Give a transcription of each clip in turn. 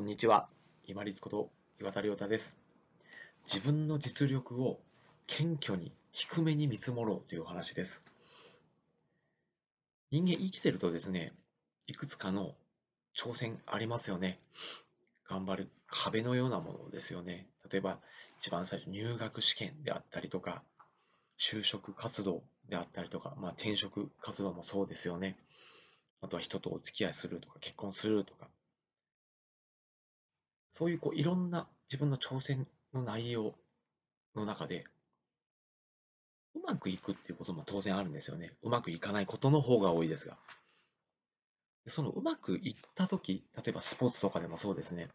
こんにちは。今立こと岩田亮太です。自分の実力を謙虚に低めに見積もろうというお話です。人間生きてるとですね、いくつかの挑戦ありますよね。頑張る壁のようなものですよね。例えば、一番最初、入学試験であったりとか、就職活動であったりとか、まあ、転職活動もそうですよね。あとは人とお付き合いするとか、結婚するとか、そういうこういろんな自分の挑戦の内容の中で、うまくいくっていうことも当然あるんですよね。うまくいかないことの方が多いですが。そのうまくいったとき、例えばスポーツとかでもそうですね。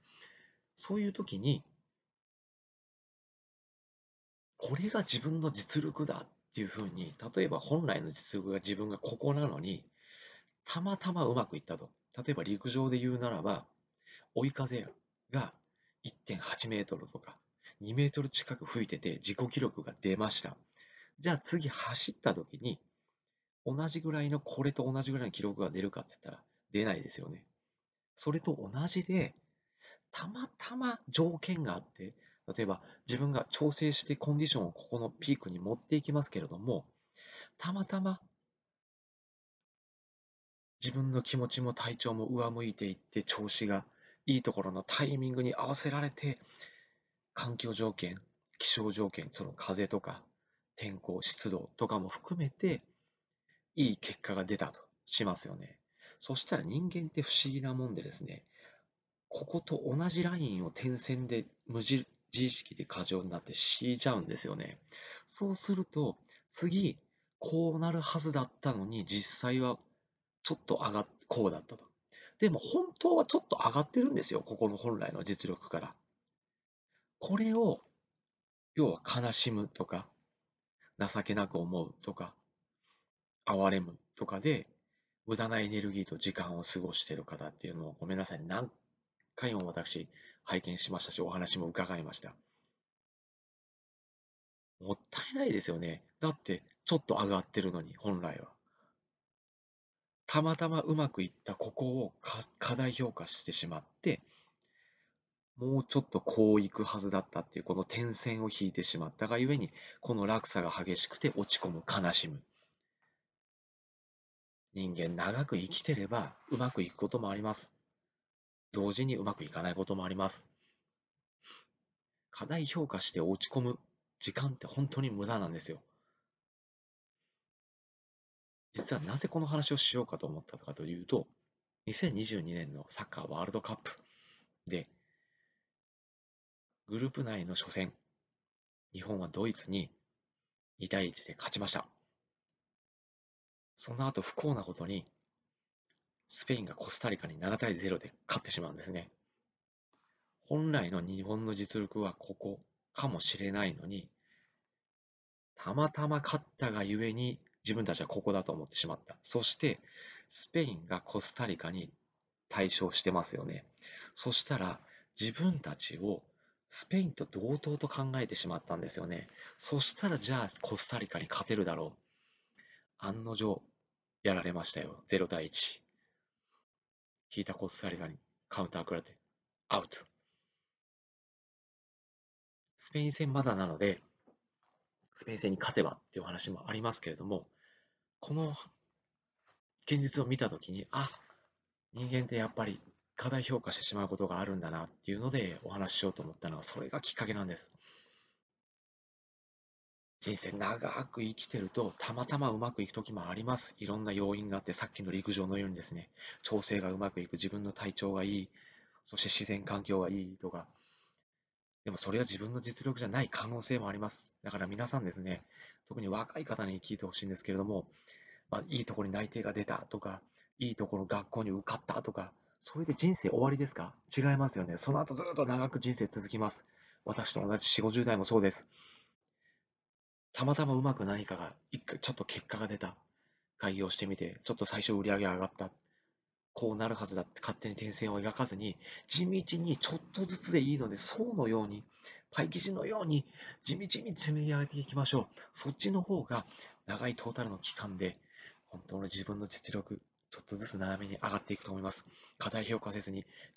そういうときに、これが自分の実力だっていうふうに、例えば本来の実力が自分がここなのに、たまたまうまくいったと。例えば陸上で言うならば、追い風が1.8メートルとか2メートル近く吹いてて自己記録が出ました。じゃあ次走った時に同じぐらいのこれと同じぐらいの記録が出るかって言ったら出ないですよね。それと同じでたまたま条件があって例えば自分が調整してコンディションをここのピークに持っていきますけれどもたまたま自分の気持ちも体調も上向いていって調子がいいところのタイミングに合わせられて環境条件気象条件その風とか天候湿度とかも含めていい結果が出たとしますよね。そしたら人間って不思議なもんでですねここと同じラインを点線で無自意識で過剰になって敷いちゃうんですよね。そうすると次こうなるはずだったのに実際はちょっと上がっこうだったとでも本当はちょっと上がってるんですよ。ここの本来の実力から。これを、要は悲しむとか、情けなく思うとか、哀れむとかで、無駄なエネルギーと時間を過ごしている方っていうのをごめんなさい。何回も私拝見しましたし、お話も伺いました。もったいないですよね。だって、ちょっと上がってるのに、本来は。たまたまうまくいったここを過大評価してしまって、もうちょっとこういくはずだったっていうこの点線を引いてしまったがゆえに、この落差が激しくて落ち込む、悲しむ。人間長く生きてればうまくいくこともあります。同時にうまくいかないこともあります。過大評価して落ち込む時間って本当に無駄なんですよ。実はなぜこの話をしようかと思ったかというと、2022年のサッカーワールドカップで、グループ内の初戦、日本はドイツに2対1で勝ちました。その後不幸なことに、スペインがコスタリカに7対0で勝ってしまうんですね。本来の日本の実力はここかもしれないのに、たまたま勝ったがゆえに自分たちはここだと思ってしまった。そして、スペインがコスタリカに対象してますよね。そしたら、自分たちをスペインと同等と考えてしまったんですよね。そしたら、じゃあコスタリカに勝てるだろう。案の定、やられましたよ。0対1。引いたコスタリカにカウンター食らって、アウト。スペイン戦まだなので、スペイン戦に勝てばっていう話もありますけれども、この現実を見たときに、あ、人間ってやっぱり過大評価してしまうことがあるんだなっていうのでお話ししようと思ったのは、それがきっかけなんです。人生長く生きてると、たまたまうまくいく時もあります。いろんな要因があって、さっきの陸上のようにですね、調整がうまくいく、自分の体調がいい、そして自然環境がいいとか、でもそれは自分の実力じゃない可能性もあります。だから皆さんですね、特に若い方に聞いてほしいんですけれども、まあ、いいところに内定が出たとか、いいところ学校に受かったとか、それで人生終わりですか？違いますよね。その後ずっと長く人生続きます。私と同じ4、50代もそうです。たまたまうまく何かが、一回ちょっと結果が出た。開業してみて、ちょっと最初売り上げ上がった。こうなるはずだって勝手に点線を描かずに、地道にちょっとずつでいいので、層のように、パイ生地のように地道に積み上げていきましょう。そっちの方が長いトータルの期間で本当の自分の実力、ちょっとずつ斜めに上がっていくと思います。過大評価せずに